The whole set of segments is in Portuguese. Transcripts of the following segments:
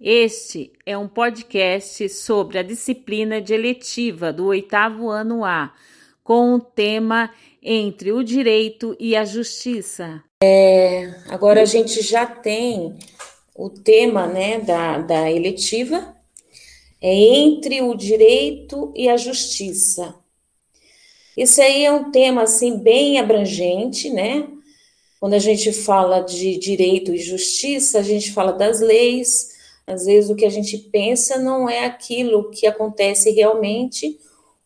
Este é um podcast sobre a disciplina de eletiva do oitavo ano A, com o tema Entre o Direito e a Justiça. É, agora a gente já tem o tema né, da, da eletiva, é Entre o Direito e a Justiça. Esse aí é um tema assim bem abrangente, né? Quando a gente fala de direito e justiça, a gente fala das leis, às vezes o que a gente pensa não é aquilo que acontece realmente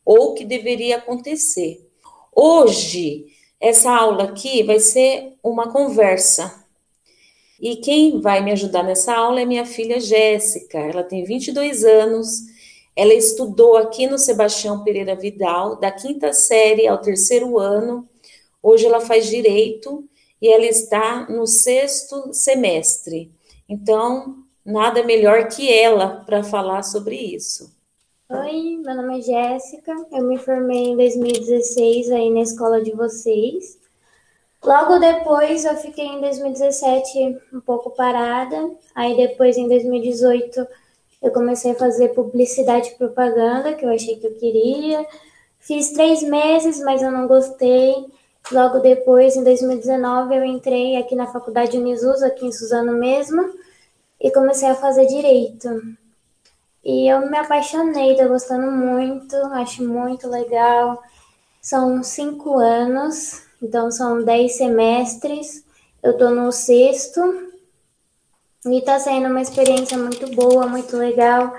ou que deveria acontecer. Hoje, essa aula aqui vai ser uma conversa. E quem vai me ajudar nessa aula é minha filha Jéssica. Ela tem 22 anos. Ela estudou aqui no Sebastião Pereira Vidal, da quinta série ao terceiro ano. Hoje ela faz direito e ela está no sexto semestre. Então, nada melhor que ela para falar sobre isso. Oi, meu nome é Jéssica, eu me formei em 2016 aí na escola de vocês. Logo depois eu fiquei em 2017 um pouco parada, aí depois em 2018 eu comecei a fazer publicidade e propaganda, que eu achei que eu queria. Fiz três meses, mas eu não gostei. Logo depois, em 2019, eu entrei aqui na faculdade Unisus, aqui em Suzano mesmo, e comecei a fazer direito. E eu me apaixonei, tô gostando muito, acho muito legal. São cinco anos, então são dez semestres. Eu tô no sexto e tá sendo uma experiência muito boa, muito legal.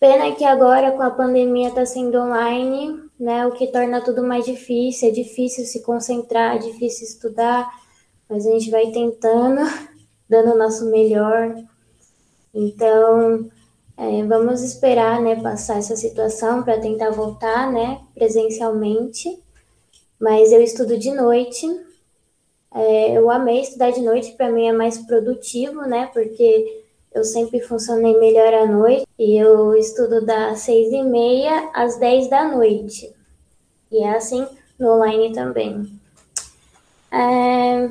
Pena que agora com a pandemia tá sendo online, né? O que torna tudo mais difícil. É difícil se concentrar, é difícil estudar, mas a gente vai tentando dando o nosso melhor. Então, é, vamos esperar, né, passar essa situação para tentar voltar, né, presencialmente. Mas eu estudo de noite. É, eu amei estudar de noite, para mim é mais produtivo, né, porque eu sempre funcionei melhor à noite. E eu estudo das seis e meia às dez da noite. E é assim no online também. É,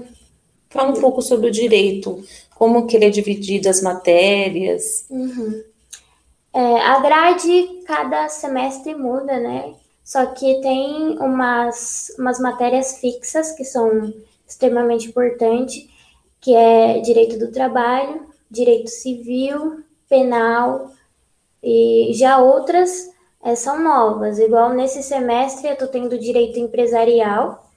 Fala um pouco sobre o direito, como que ele é dividido as matérias. Uhum. É, a grade cada semestre muda, né? Só que tem umas, umas matérias fixas que são extremamente importantes, que é direito do trabalho, direito civil, penal, e já outras é, são novas. Igual nesse semestre eu estou tendo direito empresarial,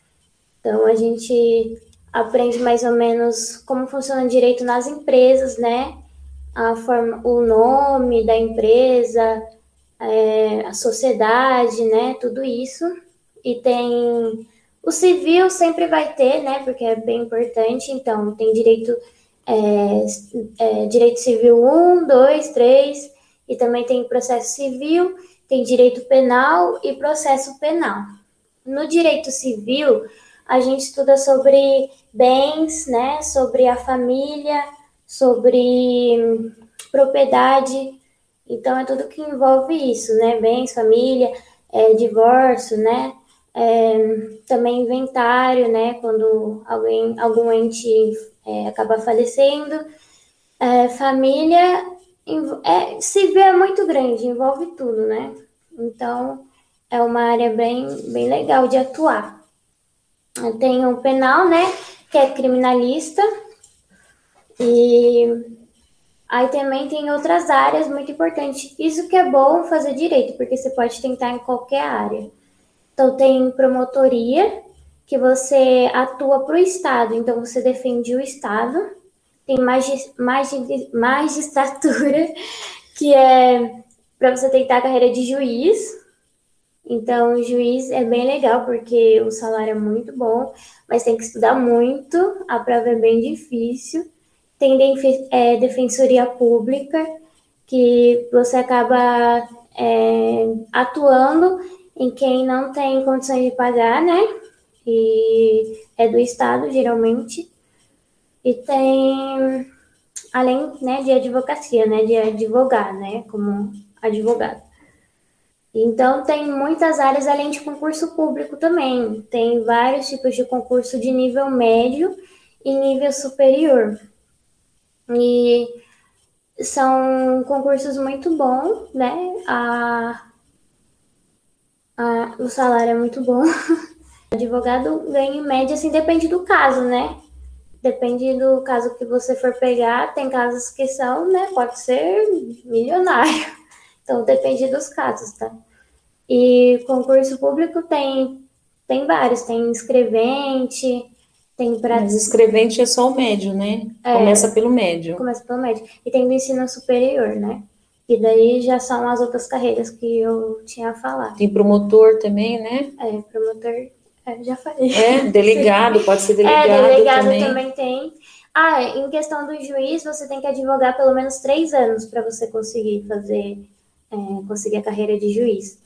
então a gente aprende mais ou menos como funciona direito nas empresas, né? A forma, o nome da empresa, é, a sociedade, né? Tudo isso. E tem o civil sempre vai ter, né? Porque é bem importante. Então tem direito é, é, direito civil 1, 2, 3, e também tem processo civil, tem direito penal e processo penal. No direito civil, a gente estuda sobre bens, né, sobre a família, sobre propriedade. Então é tudo que envolve isso, né? Bens, família, é, divórcio, né? É, também inventário, né? Quando alguém, algum ente é, acaba falecendo. É, família, é, civil é muito grande, envolve tudo, né? Então é uma área bem, bem legal de atuar. Tem o penal, né? Que é criminalista. E aí também tem outras áreas muito importantes. Isso que é bom fazer direito, porque você pode tentar em qualquer área. Então tem promotoria, que você atua para o Estado, então você defende o Estado. Tem magis, magis, magistratura, que é para você tentar a carreira de juiz. Então, o juiz é bem legal porque o salário é muito bom, mas tem que estudar muito, a prova é bem difícil. Tem é, defensoria pública, que você acaba é, atuando em quem não tem condições de pagar, né? E é do Estado, geralmente. E tem, além né, de advocacia, né? De advogar, né? Como advogado. Então, tem muitas áreas além de concurso público também. Tem vários tipos de concurso de nível médio e nível superior. E são concursos muito bons, né? A, a, o salário é muito bom. O advogado ganha em média, assim, depende do caso, né? Depende do caso que você for pegar, tem casos que são, né? Pode ser milionário. Então depende dos casos, tá? E concurso público tem, tem vários, tem escrevente, tem para. Mas escrevente é só o médio, né? É, começa pelo médio. Começa pelo médio. E tem do ensino superior, né? E daí já são as outras carreiras que eu tinha falado. Tem promotor também, né? É, promotor, é, já falei. É, delegado, pode ser delegado. É, delegado também. também tem. Ah, em questão do juiz, você tem que advogar pelo menos três anos para você conseguir fazer, é, conseguir a carreira de juiz.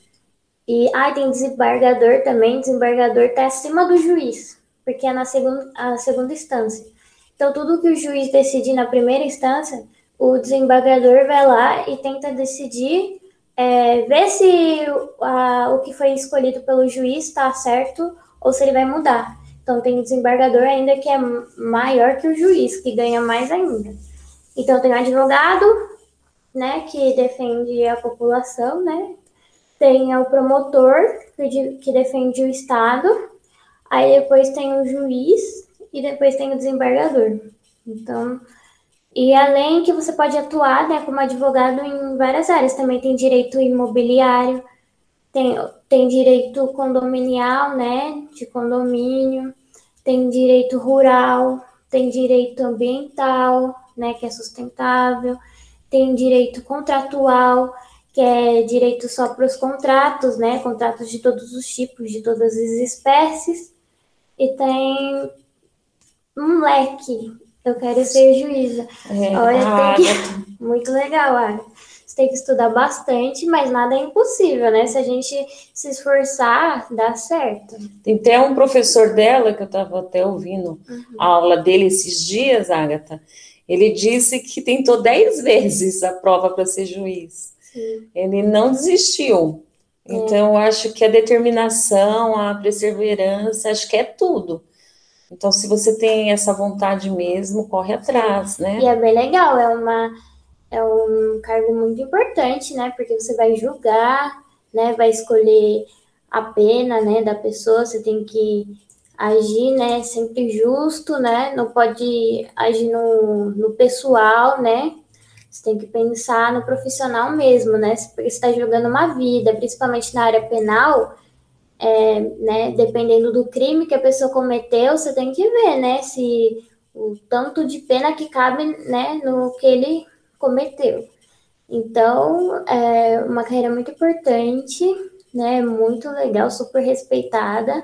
E ah, tem desembargador também, desembargador está acima do juiz, porque é na segunda, a segunda instância. Então, tudo que o juiz decidir na primeira instância, o desembargador vai lá e tenta decidir, é, ver se a, o que foi escolhido pelo juiz está certo ou se ele vai mudar. Então, tem desembargador ainda que é maior que o juiz, que ganha mais ainda. Então, tem o advogado, né, que defende a população, né, tem o promotor, que defende o Estado, aí depois tem o juiz e depois tem o desembargador. Então, e além que você pode atuar né, como advogado em várias áreas, também tem direito imobiliário, tem, tem direito condominial, né, de condomínio, tem direito rural, tem direito ambiental, né, que é sustentável, tem direito contratual, que é direito só para os contratos, né? Contratos de todos os tipos, de todas as espécies. E tem um leque. Eu quero ser juíza. É, Olha, tem que... muito legal, Ara. Você tem que estudar bastante, mas nada é impossível, né? Se a gente se esforçar, dá certo. Tem até um professor dela, que eu estava até ouvindo uhum. a aula dele esses dias, Agatha. Ele disse que tentou dez vezes a prova para ser juiz. Ele não desistiu. É. Então, eu acho que a determinação, a perseverança, acho que é tudo. Então, se você tem essa vontade mesmo, corre atrás, né? E é bem legal, é uma é um cargo muito importante, né? Porque você vai julgar, né? Vai escolher a pena, né, da pessoa, você tem que agir, né, sempre justo, né? Não pode agir no, no pessoal, né? Você tem que pensar no profissional mesmo, né? Porque você está jogando uma vida, principalmente na área penal, é, né? Dependendo do crime que a pessoa cometeu, você tem que ver, né? Se o tanto de pena que cabe, né? No que ele cometeu. Então, é uma carreira muito importante, né? Muito legal, super respeitada.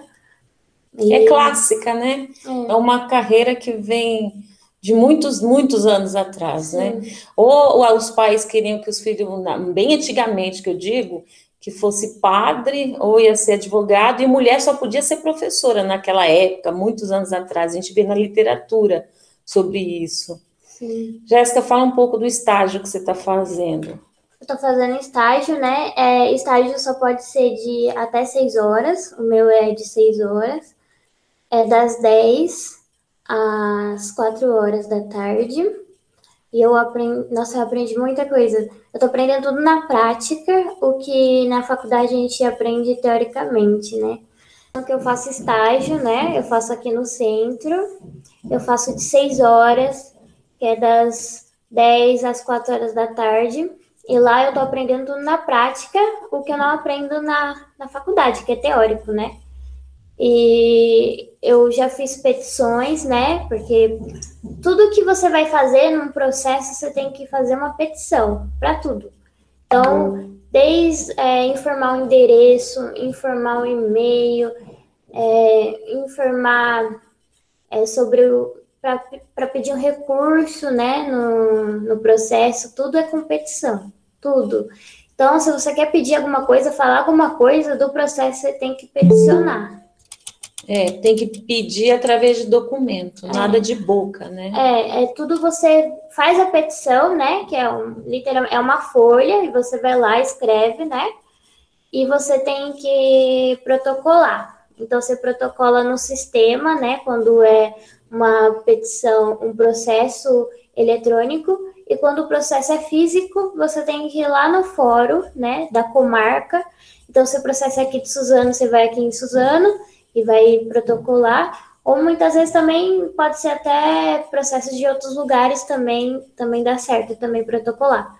E... É clássica, né? É. é uma carreira que vem de muitos, muitos anos atrás, né? Sim. né? Ou, ou, os pais queriam que os filhos, bem antigamente que eu digo, que fosse padre ou ia ser advogado, e mulher só podia ser professora naquela época, muitos anos atrás. A gente vê na literatura sobre isso. Sim. Jéssica, fala um pouco do estágio que você está fazendo. Eu estou fazendo estágio, né? É, estágio só pode ser de até seis horas, o meu é de seis horas, é das dez às quatro horas da tarde. E eu aprendi, nossa, eu aprendi muita coisa. Eu tô aprendendo tudo na prática, o que na faculdade a gente aprende teoricamente, né? Então, que eu faço estágio, né? Eu faço aqui no centro. Eu faço de seis horas, que é das 10 às 4 horas da tarde. E lá eu tô aprendendo tudo na prática, o que eu não aprendo na, na faculdade, que é teórico, né? E eu já fiz petições, né? Porque tudo que você vai fazer num processo, você tem que fazer uma petição para tudo. Então, desde é, informar o endereço, informar o e-mail, é, informar é, sobre o. para pedir um recurso, né? No, no processo, tudo é competição, tudo. Então, se você quer pedir alguma coisa, falar alguma coisa do processo, você tem que peticionar. É, tem que pedir através de documento, é. nada de boca, né? É, é tudo você faz a petição, né? Que é um, literalmente é uma folha, e você vai lá, escreve, né? E você tem que protocolar. Então você protocola no sistema, né? Quando é uma petição, um processo eletrônico, E quando o processo é físico, você tem que ir lá no fórum, né, da comarca. Então, se o processo é aqui de Suzano, você vai aqui em Suzano e vai protocolar. Ou muitas vezes também pode ser até processos de outros lugares também, também dá certo, também protocolar.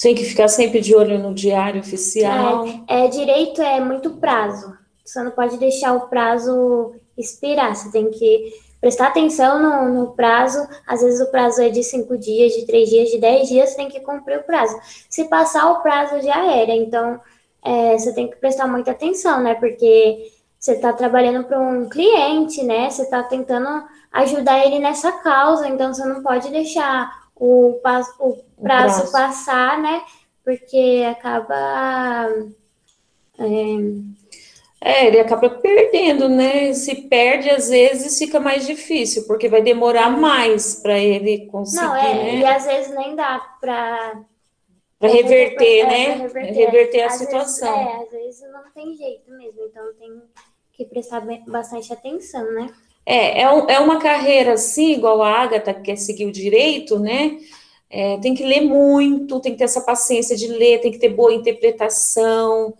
Tem que ficar sempre de olho no diário oficial. É, é, direito é muito prazo. Você não pode deixar o prazo expirar. Você tem que prestar atenção no, no, prazo. Às vezes o prazo é de cinco dias, de três dias, de dez dias, você tem que cumprir o prazo. Se passar o prazo, já era. Então, é, você tem que prestar muita atenção, né? Porque você está trabalhando para um cliente, né? Você está tentando ajudar ele nessa causa, então você não pode deixar o, prazo, o prazo. passar, né? Porque acaba. É... é, ele acaba perdendo, né? Se perde, às vezes fica mais difícil, porque vai demorar mais para ele conseguir. Não, é, né? e às vezes nem dá para. Para reverter, é, né? reverter, reverter a às situação. Vezes, é, às vezes não tem jeito mesmo, então tem que prestar bastante atenção, né? É, é, um, é uma carreira assim, igual a Agatha, que quer seguir o direito, né? É, tem que ler muito, tem que ter essa paciência de ler, tem que ter boa interpretação,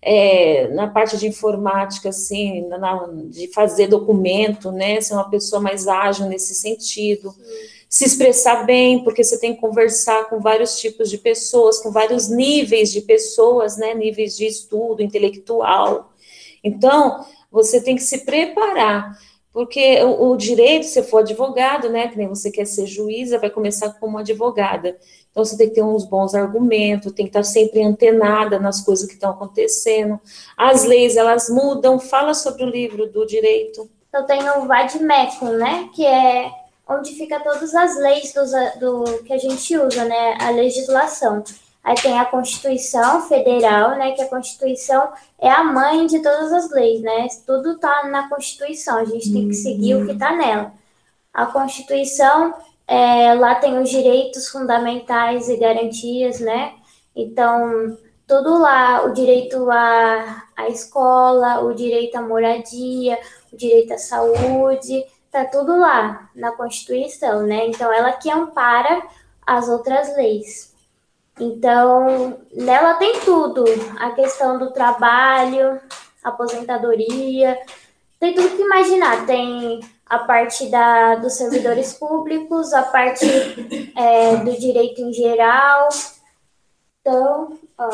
é, na parte de informática, assim, na, de fazer documento, né? Ser uma pessoa mais ágil nesse sentido. Sim. Se expressar bem, porque você tem que conversar com vários tipos de pessoas, com vários níveis de pessoas, né? Níveis de estudo intelectual. Então, você tem que se preparar. Porque o, o, direito, se for advogado, né, que nem você quer ser juíza, vai começar como advogada. Então, você tem que ter uns bons argumentos, tem que estar sempre antenada nas coisas que estão acontecendo. As leis, elas mudam. Fala sobre o livro do direito. Eu tenho o Vadmecum, né, que é onde fica todas as leis do, do que a gente usa, né, a legislação. Aí tem a Constituição Federal, né? Que a Constituição é a mãe de todas as leis, né? Tudo tá na Constituição, a gente tem que seguir o que tá nela. A Constituição, é, lá tem os direitos fundamentais e garantias, né? Então, tudo lá, o direito à, à escola, o direito à moradia, o direito à saúde, tá tudo lá na Constituição, né? Então, ela que ampara as outras leis. Então, nela tem tudo: a questão do trabalho, aposentadoria, tem tudo que imaginar. Tem a parte da, dos servidores públicos, a parte é, do direito em geral. Então, ó.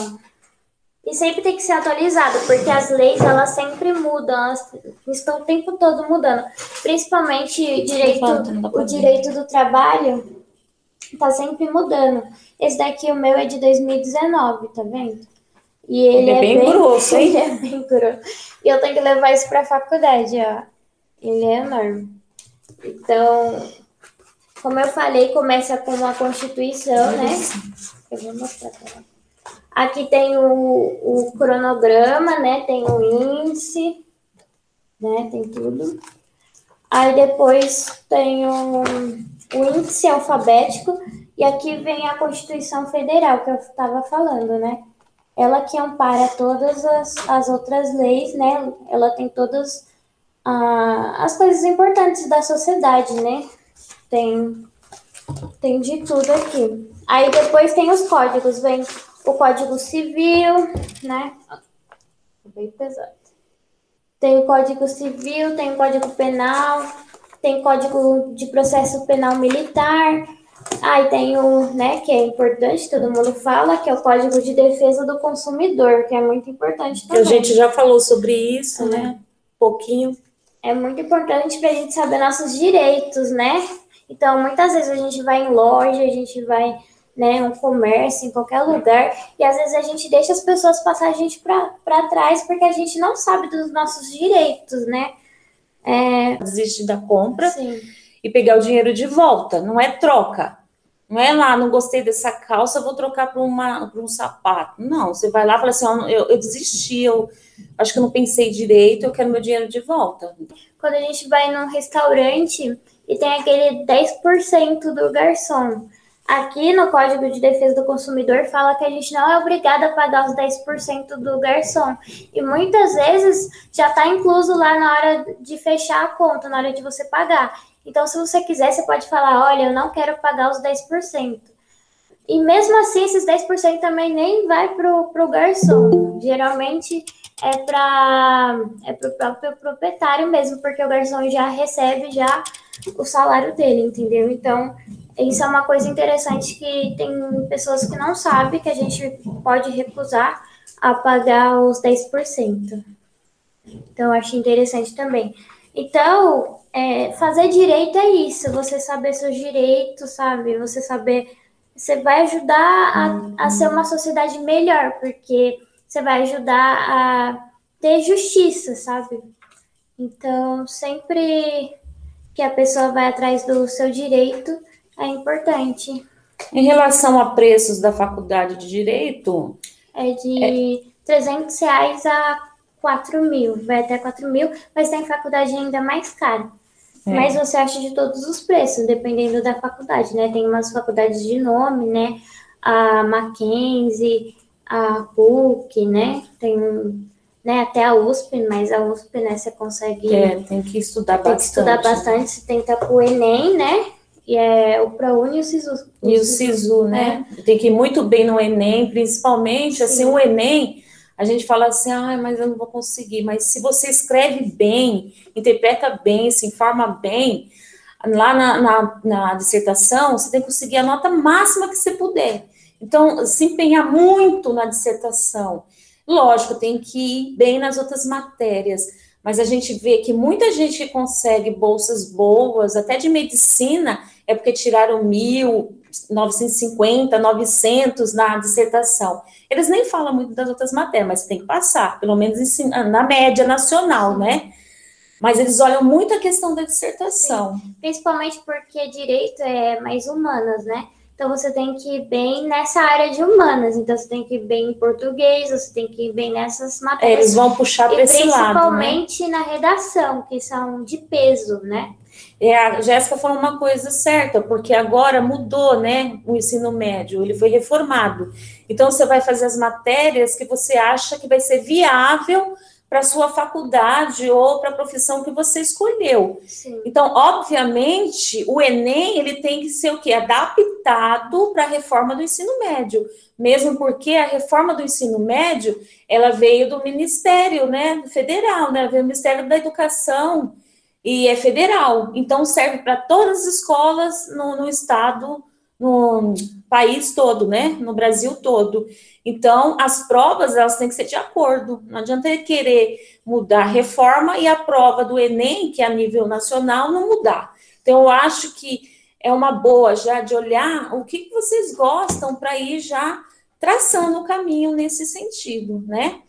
E sempre tem que ser atualizado, porque as leis elas sempre mudam, elas estão o tempo todo mudando. Principalmente direito, o direito do trabalho está sempre mudando. Esse daqui, o meu, é de 2019, tá vendo? E ele, ele é, é, bem, bem grosso, hein? Ele é bem grosso. E eu tenho que levar isso pra faculdade, ó. Ele é enorme. Então, como eu falei, começa com uma constituição, né? Eu vou mostrar pra ela. Aqui tem o, o cronograma, né? Tem o índice, né? Tem tudo. Aí depois tem o, o índice alfabético e aqui vem a Constituição Federal, que eu estava falando, né? Ela que ampara todas as, as outras leis, né? Ela tem todas ah, as coisas importantes da sociedade, né? Tem, tem de tudo aqui. Aí depois tem os códigos, vem o Código Civil, né? Bem pesado. Tem o Código Civil, tem o Código Penal, tem Código de Processo Penal Militar, Aí ah, tem o, né, que é importante, todo mundo fala, que é o Código de Defesa do Consumidor, que é muito importante também. a gente já falou sobre isso, né? Um pouquinho. É muito importante para a gente saber nossos direitos, né? Então, muitas vezes a gente vai em loja, a gente vai, né, um comércio, em qualquer lugar, e às vezes a gente deixa as pessoas passar a gente para trás porque a gente não sabe dos nossos direitos, né? É... Desiste da compra. Sim e pegar o dinheiro de volta, não é troca. Não é lá, não gostei dessa calça, vou trocar para um sapato. Não, você vai lá e fala assim: eu, eu desisti, eu acho que eu não pensei direito, eu quero meu dinheiro de volta. Quando a gente vai num restaurante e tem aquele 10% do garçom. Aqui no Código de Defesa do Consumidor fala que a gente não é obrigado a pagar os 10% do garçom. E muitas vezes já está incluso lá na hora de fechar a conta, na hora de você pagar. Então, se você quiser, você pode falar: olha, eu não quero pagar os 10%. E mesmo assim, esses 10% também nem vai para o garçom. Geralmente é para é o próprio proprietário mesmo, porque o garçom já recebe já o salário dele, entendeu? Então, isso é uma coisa interessante que tem pessoas que não sabem que a gente pode recusar a pagar os 10%. Então, acho interessante também. Então, é, fazer direito é isso, você saber seus direitos, sabe? Você saber. Você vai ajudar a, a ser uma sociedade melhor, porque você vai ajudar a ter justiça, sabe? Então, sempre que a pessoa vai atrás do seu direito, é importante. Em relação a preços da faculdade de Direito? É de é... 300 reais a 4 mil, vai até 4 mil, mas tem faculdade ainda mais cara. É. Mas você acha de todos os preços, dependendo da faculdade, né? Tem umas faculdades de nome, né? A Mackenzie, a PUC, né? Tem né, até a USP, mas a USP, né, você consegue... É, tem que estudar tem bastante. Tem que estudar bastante, você tenta para o Enem, né? E é o ProUni e o SISU. O e o SISU, né? É. Tem que ir muito bem no Enem, principalmente, assim, Sim. assim, o Enem, a gente fala assim, ah, mas eu não vou conseguir. Mas se você escreve bem, interpreta bem, se informa bem, lá na, na, na dissertação, você tem que conseguir a nota máxima que você puder. Então, se empenhar muito na dissertação. Lógico, tem que ir bem nas outras matérias, mas a gente vê que muita gente que consegue bolsas boas, até de medicina, é porque tiraram mil, 950, 900 na dissertação. Eles nem falam muito das outras matérias, mas tem que passar, pelo menos na média nacional, né? Mas eles olham muito a questão da dissertação. Sim. Principalmente porque direito é mais humanas, né? Então você tem que ir bem nessa área de humanas. Então você tem que ir bem em português, você tem que ir bem nessas matérias. É, eles vão puxar para esse lado. Principalmente né? na redação, que são de peso, né? É, a Jéssica falou uma coisa certa, porque agora mudou, né, o ensino médio, ele foi reformado. Então, você vai fazer as matérias que você acha que vai ser viável para sua faculdade ou para a profissão que você escolheu. Sim. Então, obviamente, o Enem ele tem que ser o quê? Adaptado para a reforma do ensino médio, mesmo porque a reforma do ensino médio ela veio do Ministério, né, federal, né, veio do Ministério da Educação e é federal. Então serve para todas as escolas no, no estado no país todo, né? No Brasil todo. Então, as provas elas têm que ser de acordo. Não adianta querer mudar a reforma e a prova do Enem, que é a nível nacional, não mudar. Então, eu acho que é uma boa já de olhar o que, vocês gostam para ir já traçando o caminho nesse sentido, né?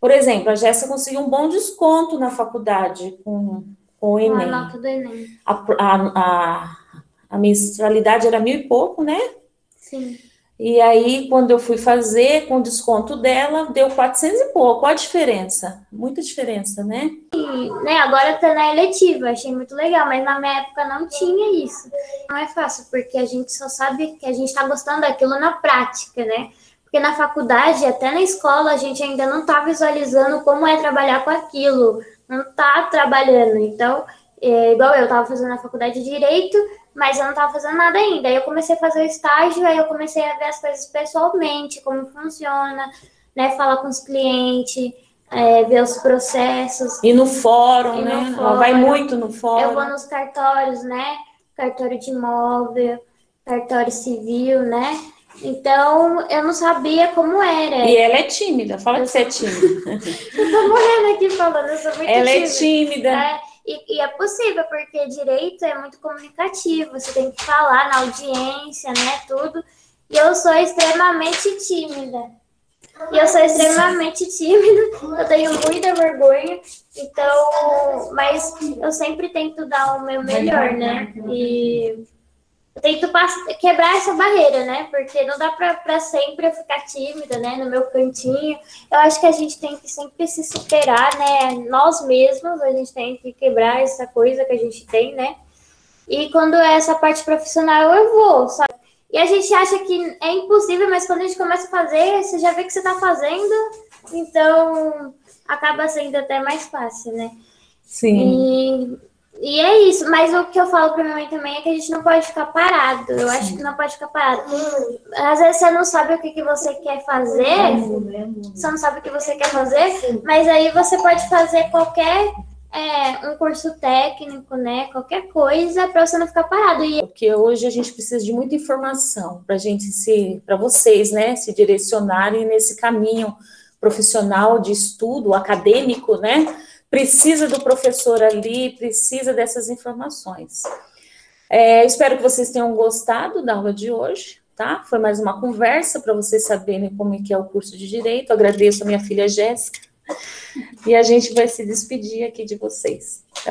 Por exemplo, a Jéssica conseguiu um bom desconto na faculdade com, com o Enem. A nota do Enem. A, a, a a mensalidade era mil e pouco, né? Sim. E aí, quando eu fui fazer, com desconto dela, deu 400 e pouco. Qual a diferença? Muita diferença, né? E, né, agora tá na eletiva, achei muito legal, mas na minha época não tinha isso. Não é fácil, porque a gente só sabe que a gente tá gostando daquilo na prática, né? Porque na faculdade, até na escola, a gente ainda não tá visualizando como é trabalhar com aquilo, não tá trabalhando. Então, é, igual eu tava fazendo na faculdade de Direito, mas eu não estava fazendo nada ainda. Aí eu comecei a fazer o estágio, aí eu comecei a ver as coisas pessoalmente, como funciona, né? Falar com os clientes, é, ver os processos. E no fórum, e né? No fórum. Ela vai muito no fórum. Eu vou nos cartórios, né? Cartório de imóvel, cartório civil, né? Então, eu não sabia como era. E ela é tímida, fala eu que você é tímida. eu tô morrendo aqui falando, eu sou muito ela tímida. é tímida. É, e, e, é possível, porque direito é muito comunicativo, você tem que falar na audiência, né, tudo. E eu sou extremamente tímida. E eu sou extremamente tímida, eu tenho muita vergonha, então, mas eu sempre tento dar o meu melhor, né? E eu tento quebrar essa barreira, né? Porque não dá para sempre eu ficar tímida, né? No meu cantinho. Eu acho que a gente tem que sempre se superar, né? Nós mesmos, a gente tem que quebrar essa coisa que a gente tem, né? E quando é essa parte profissional, eu vou, sabe? E a gente acha que é impossível, mas quando a gente começa a fazer, você já vê que você tá fazendo, então acaba sendo até mais fácil, né? Sim. E E é isso, mas o que eu falo pra minha mãe também é que a gente não pode ficar parado. Eu Sim. acho que não pode ficar parado. Às vezes você não sabe o que, que você quer fazer, você não sabe o que você quer fazer, mas aí você pode fazer qualquer é, um curso técnico, né? Qualquer coisa para você não ficar parado. E... Porque hoje a gente precisa de muita informação para gente se, para vocês, né, se direcionarem nesse caminho profissional de estudo acadêmico, né? Precisa do professor ali, precisa dessas informações. É, espero que vocês tenham gostado da aula de hoje, tá? Foi mais uma conversa para vocês saberem como é que é o curso de Direito. Agradeço a minha filha Jéssica. E a gente vai se despedir aqui de vocês. Tá